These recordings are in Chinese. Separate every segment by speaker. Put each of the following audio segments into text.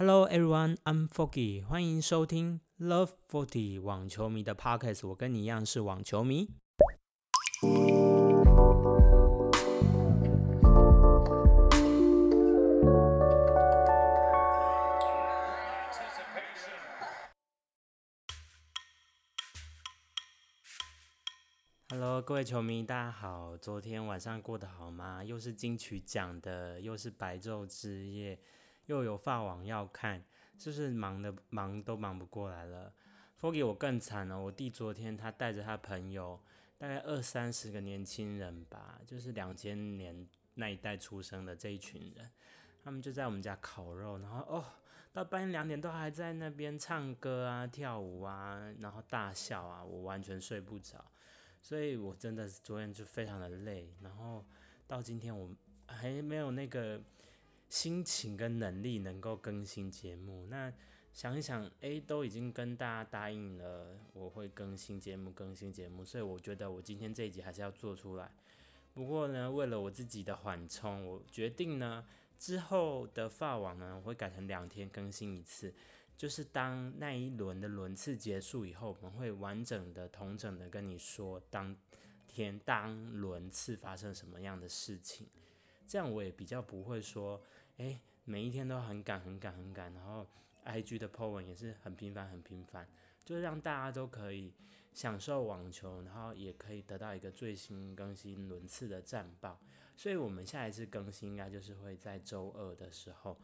Speaker 1: Hello everyone, I'm Foggy，欢迎收听 Love Forty 网球迷的 Podcast。我跟你一样是网球迷。Hello，各位球迷，大家好。昨天晚上过得好吗？又是金曲奖的，又是白昼之夜，又有发网要看，就是忙的忙都忙不过来了。Foggy 我更惨了，我弟昨天他带着他朋友，大概二三十个年轻人吧，就是两千年那一代出生的这一群人，他们就在我们家烤肉，然后哦，到半夜两点都还在那边唱歌啊、跳舞啊，然后大笑啊，我完全睡不着。所以我真的是昨天就非常的累，然后到今天我还没有那个心情跟能力能够更新节目。那想一想，诶，都已经跟大家答应了，我会更新节目，更新节目，所以我觉得我今天这一集还是要做出来。不过呢，为了我自己的缓冲，我决定呢之后的发网呢，我会改成两天更新一次。就是当那一轮的轮次结束以后，我们会完整的、同整的跟你说当天当轮次发生什么样的事情，这样我也比较不会说，诶，每一天都很赶、很赶、很赶，然后 IG 的 po 文也是很频繁、很频繁，就是让大家都可以享受网球，然后也可以得到一个最新更新轮次的战报。所以我们下一次更新应该就是会在周二的时候。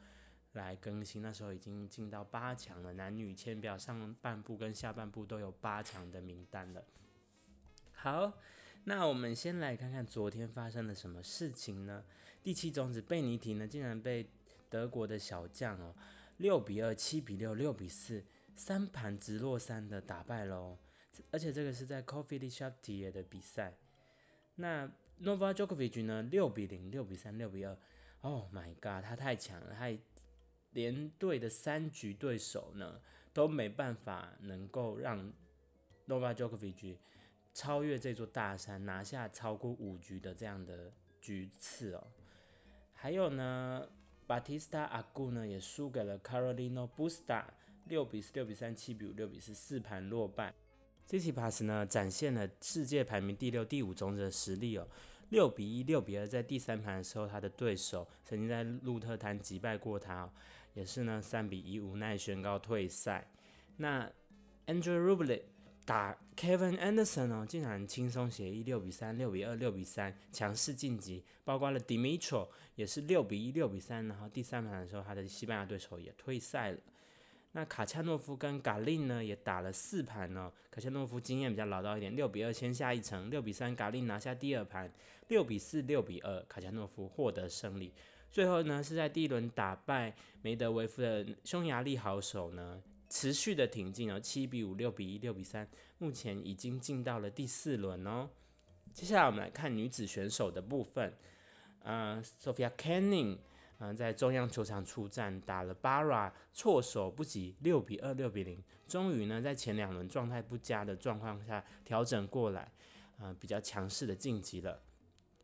Speaker 1: 来更新，那时候已经进到八强了，男女签表上半部跟下半部都有八强的名单了。好，那我们先来看看昨天发生了什么事情呢？第七种子贝尼提呢，竟然被德国的小将哦，六比二、七比六、六比四，三盘直落三的打败喽。而且这个是在 Coffee d s h o p t i 的比赛。那 Nova Djokovic 呢，六比零、六比三、六比二，Oh my god，他太强了，他。连队的三局对手呢都没办法能够让 n o v a Djokovic 超越这座大山，拿下超过五局的这样的局次哦。还有呢，Batista Agu 呢也输给了 Carolina Busta，六比四、六比三、七比五、六比四，四盘落败。g i t i Pass 呢展现了世界排名第六、第五种子的实力哦。六比一、六比二，在第三盘的时候，他的对手曾经在鹿特丹击败过他哦，也是呢三比一无奈宣告退赛。那 Andrew Rublev 打 Kevin Anderson 哦，竟然轻松协议六比三、六比二、六比三强势晋级，包括了 Dimitro 也是六比一、六比三，然后第三盘的时候，他的西班牙对手也退赛了。那卡恰诺夫跟嘎令呢也打了四盘呢，卡恰诺夫经验比较老道一点，六比二先下一城，六比三嘎令拿下第二盘，六比四六比二卡恰诺夫获得胜利。最后呢是在第一轮打败梅德维夫的匈牙利好手呢，持续的挺进哦，七比五六比一六比三，目前已经进到了第四轮哦。接下来我们来看女子选手的部分，呃，Sophia Canning。嗯，在中央球场出战，打了 Bara，措手不及，六比二，六比零。终于呢，在前两轮状态不佳的状况下调整过来，啊，比较强势的晋级了。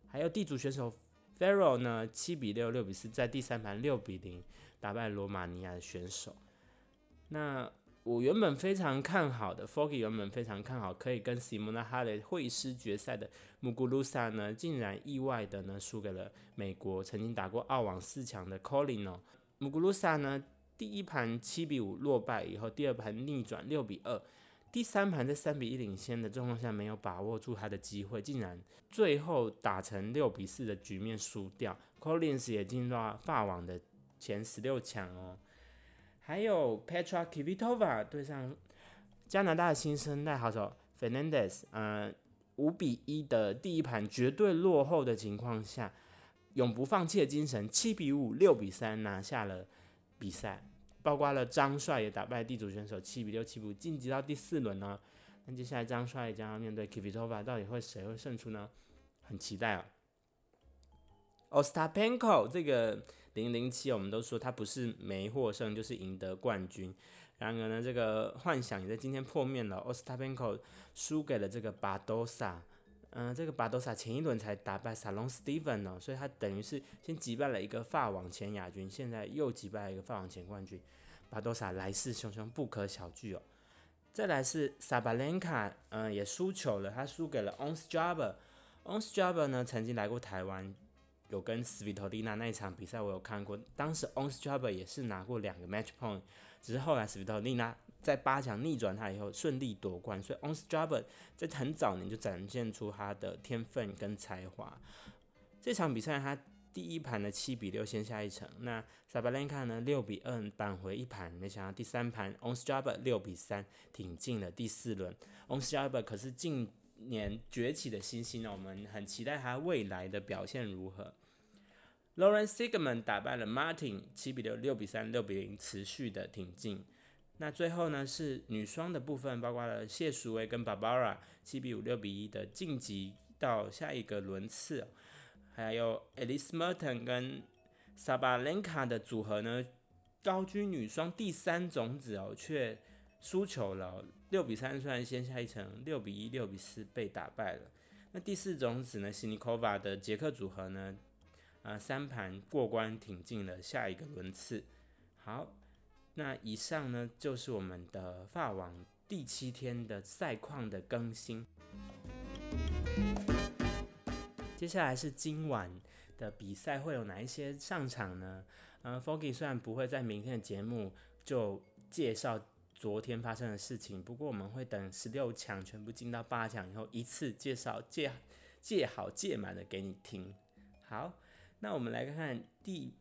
Speaker 1: 还有地主选手 Ferro 呢，七比六，六比四，在第三盘六比零打败罗马尼亚的选手。那我原本非常看好的，Foggy 原本非常看好可以跟 Simona Halep 会师决赛的 Muguruza 呢，竟然意外的呢输给了美国曾经打过澳网四强的 Colin 哦。穆古鲁萨呢第一盘七比五落败以后，第二盘逆转六比二，第三盘在三比一领先的状况下没有把握住他的机会，竟然最后打成六比四的局面输掉，Collins 也进入到法网的前十六强哦。还有 Petra Kvitova 对上加拿大的新生代好手 Fernandez，呃，五比一的第一盘绝对落后的情况下，永不放弃的精神，七比五、六比三拿下了比赛，包括了张帅也打败地主选手七比六、七比五晋级到第四轮呢。那接下来张帅将要面对 Kvitova，到底会谁会胜出呢？很期待啊。Ostapenko 这个零零七，我们都说他不是没获胜，就是赢得冠军。然而呢，这个幻想也在今天破灭了。Ostapenko 输给了这个巴多萨，嗯，这个巴多萨前一轮才打败萨隆斯蒂芬哦，所以他等于是先击败了一个法网前亚军，现在又击败了一个法网前冠军，巴多萨来势汹汹，不可小觑哦。再来是萨巴连卡，嗯，也输球了，他输给了 Onsjaber。Ons Jabber 呢，曾经来过台湾，有跟斯维托蒂娜那一场比赛我有看过，当时 Ons Jabber 也是拿过两个 Match Point，只是后来斯维托蒂娜。在八强逆转他以后，顺利夺冠，所以 Ons Jabber 在很早年就展现出他的天分跟才华。这场比赛他第一盘的七比六先下一城，那 Sabalenka 呢六比二扳回一盘，没想到第三盘 Ons Jabber 六比三挺进了第四轮。Ons Jabber 可是进年崛起的新星呢，我们很期待他未来的表现如何。Lauren Sigmund 打败了 Martin 七比六、六比三、六比零，持续的挺进。那最后呢是女双的部分，包括了谢淑薇跟 Barbara 七比五、六比一的晋级到下一个轮次，还有 Alice Merton 跟 Sabalenka 的组合呢，高居女双第三种子哦，却输球了，六比三虽然先下一城，六比一、六比四被打败了。那第四种子呢，辛尼科娃的捷克组合呢，呃，三盘过关挺进了下一个轮次。好。那以上呢，就是我们的法网第七天的赛况的更新。接下来是今晚的比赛会有哪一些上场呢？呃，Foggy 虽然不会在明天的节目就介绍昨天发生的事情，不过我们会等十六强全部进到八强以后，一次介绍借借好借满的给你听。好，那我们来看看第。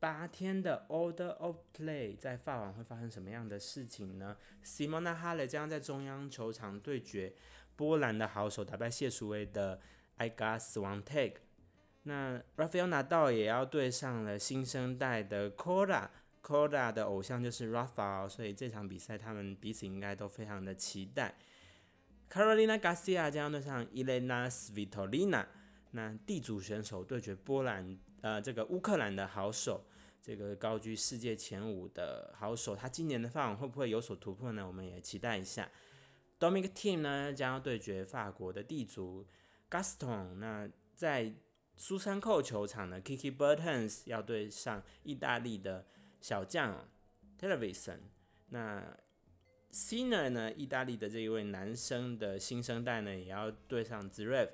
Speaker 1: 八天的 Order of Play 在法网会发生什么样的事情呢？Simona h a l e 将在中央球场对决波兰的好手，打败谢淑薇的 I Got Swiatek。那 Rafael Nadal 也要对上了新生代的 k k o r a 的偶像就是 Rafael，所以这场比赛他们彼此应该都非常的期待。Carolina Garcia 将要对上 Elena Svitolina。那地主选手对决波兰，呃，这个乌克兰的好手。这个高居世界前五的好手，他今年的法网会不会有所突破呢？我们也期待一下。Dominic Team 呢将要对决法国的地主 Gaston。那在苏珊蔻球场呢，Kiki Bertens 要对上意大利的小将 Television。那 Sinner 呢，意大利的这一位男生的新生代呢，也要对上 Zverev。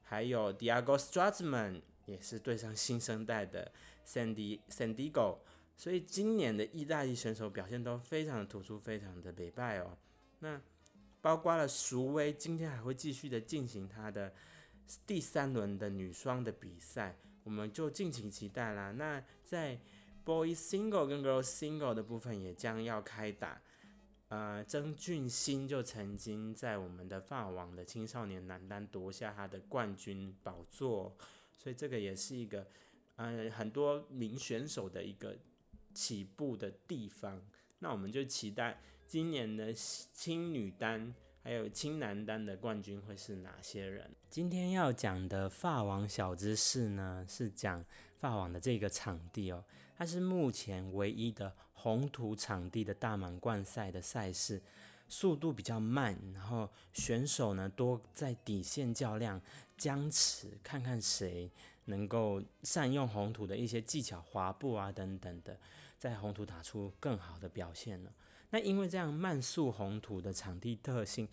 Speaker 1: 还有 Diego Strazman 也是对上新生代的。Sandy Sandigo，所以今年的意大利选手表现都非常的突出，非常的美败哦。那包括了淑薇，今天还会继续的进行她的第三轮的女双的比赛，我们就敬请期待啦。那在 Boys Single 跟 Girls Single 的部分也将要开打。呃，曾俊欣就曾经在我们的法网的青少年男单夺下他的冠军宝座，所以这个也是一个。呃，很多名选手的一个起步的地方，那我们就期待今年的青女单还有青男单的冠军会是哪些人。今天要讲的法网小知识呢，是讲法网的这个场地哦，它是目前唯一的红土场地的大满贯赛的赛事，速度比较慢，然后选手呢多在底线较量，僵持，看看谁。能够善用红土的一些技巧，滑步啊等等的，在红土打出更好的表现了。那因为这样慢速红土的场地特性，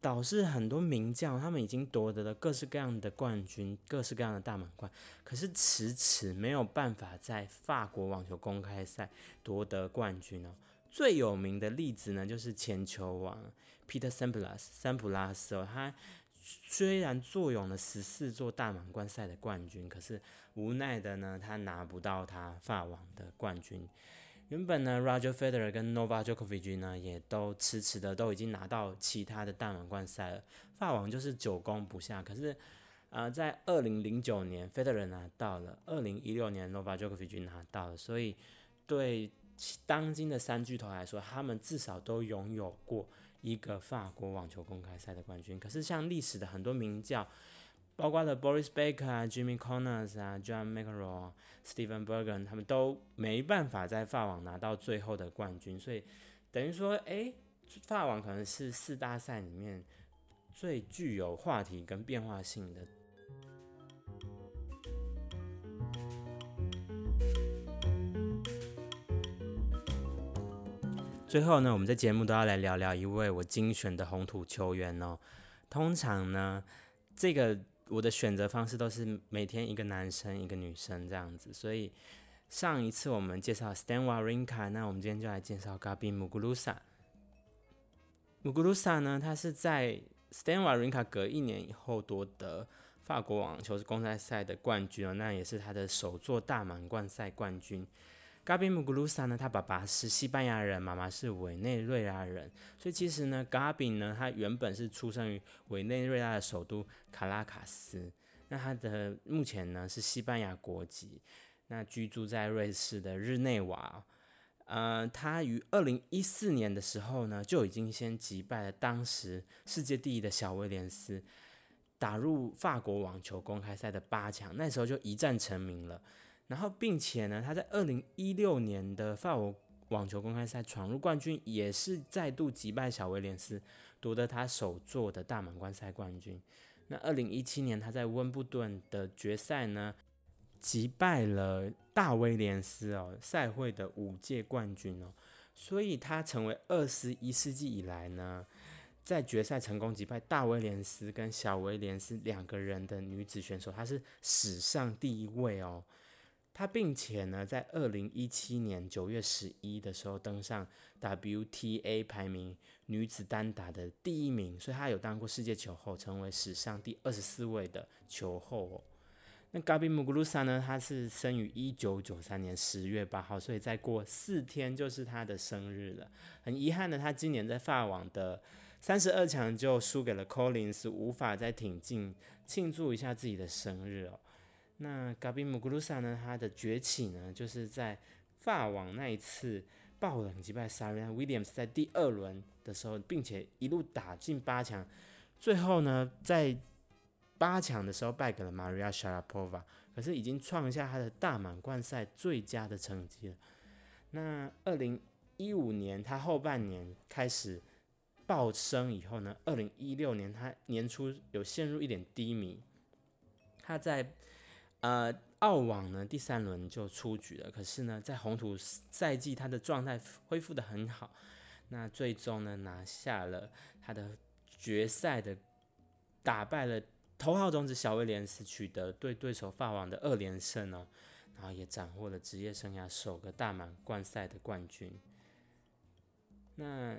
Speaker 1: 导致很多名将他们已经夺得了各式各样的冠军，各式各样的大满贯，可是迟迟没有办法在法国网球公开赛夺得冠军哦。最有名的例子呢，就是前球王 Peter Sampras 三普拉斯哦，他。虽然坐拥了十四座大满贯赛的冠军，可是无奈的呢，他拿不到他法网的冠军。原本呢，Roger Federer 跟 Novak Djokovic 呢，也都迟迟的都已经拿到其他的大满贯赛了，法网就是久攻不下。可是，呃，在二零零九年，Federer 拿到了，二零一六年 Novak Djokovic 拿到了，所以对当今的三巨头来说，他们至少都拥有过。一个法国网球公开赛的冠军，可是像历史的很多名将，包括了 Boris Becker 啊、Jimmy Connors 啊、John McEnroe、Stephen Bergen，他们都没办法在法网拿到最后的冠军，所以等于说，诶，法网可能是四大赛里面最具有话题跟变化性的。最后呢，我们在节目都要来聊聊一位我精选的红土球员哦。通常呢，这个我的选择方式都是每天一个男生一个女生这样子。所以上一次我们介绍 Stan Warinka，那我们今天就来介绍 Gabby Muguruza。Muguruza 呢，他是在 Stan Wawrinka 隔一年以后夺得法国网球公开赛的冠军哦，那也是他的首座大满贯赛冠军。嘎比姆古鲁萨呢，他爸爸是西班牙人，妈妈是委内瑞拉人，所以其实呢，嘎比呢，他原本是出生于委内瑞拉的首都卡拉卡斯，那他的目前呢是西班牙国籍，那居住在瑞士的日内瓦，呃，他于二零一四年的时候呢，就已经先击败了当时世界第一的小威廉斯，打入法国网球公开赛的八强，那时候就一战成名了。然后，并且呢，他在二零一六年的法国网球公开赛闯入冠军，也是再度击败小威廉斯，夺得他首座的大满贯赛冠军。那二零一七年他在温布顿的决赛呢，击败了大威廉斯哦，赛会的五届冠军哦，所以他成为二十一世纪以来呢，在决赛成功击败大威廉斯跟小威廉斯两个人的女子选手，她是史上第一位哦。他并且呢，在二零一七年九月十一的时候登上 WTA 排名女子单打的第一名，所以他有当过世界球后，成为史上第二十四位的球后哦。那 Gabi Muguruza 呢，他是生于一九九三年十月八号，所以再过四天就是他的生日了。很遗憾的，他今年在法网的三十二强就输给了 Collins，无法再挺进庆祝一下自己的生日哦。那 Gabi Muguruza 呢？他的崛起呢，就是在法网那一次爆冷击败 Serena Williams，在第二轮的时候，并且一路打进八强，最后呢，在八强的时候败给了 Maria Sharapova，可是已经创下他的大满贯赛最佳的成绩了。那二零一五年他后半年开始爆升以后呢，二零一六年他年初有陷入一点低迷，他在。呃，澳网呢第三轮就出局了，可是呢，在红土赛季他的状态恢复的很好，那最终呢拿下了他的决赛的，打败了头号种子小威廉斯，取得对对手法网的二连胜哦，然后也斩获了职业生涯首个大满贯赛的冠军。那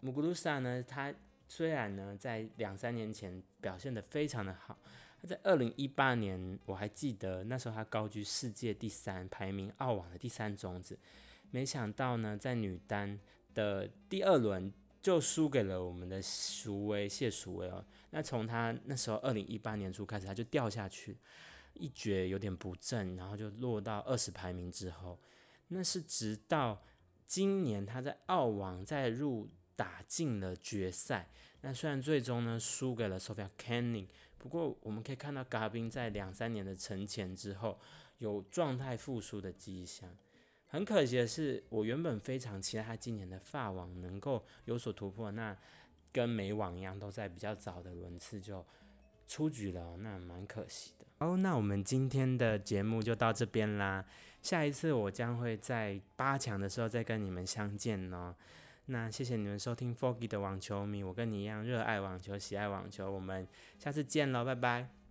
Speaker 1: 姆古鲁萨呢，他虽然呢在两三年前表现的非常的好。在二零一八年，我还记得那时候他高居世界第三，排名澳网的第三种子。没想到呢，在女单的第二轮就输给了我们的淑薇谢淑薇哦。那从他那时候二零一八年初开始，他就掉下去，一蹶有点不振，然后就落到二十排名之后。那是直到今年他在澳网再入打进了决赛。那虽然最终呢输给了 Sophia Kenin。不过我们可以看到，嘎宾在两三年的沉潜之后，有状态复苏的迹象。很可惜的是，我原本非常期待他今年的发网能够有所突破，那跟美网一样，都在比较早的轮次就出局了，那蛮可惜的。哦，那我们今天的节目就到这边啦，下一次我将会在八强的时候再跟你们相见哦。那谢谢你们收听 Foggy 的网球迷，我跟你一样热爱网球，喜爱网球，我们下次见喽，拜拜。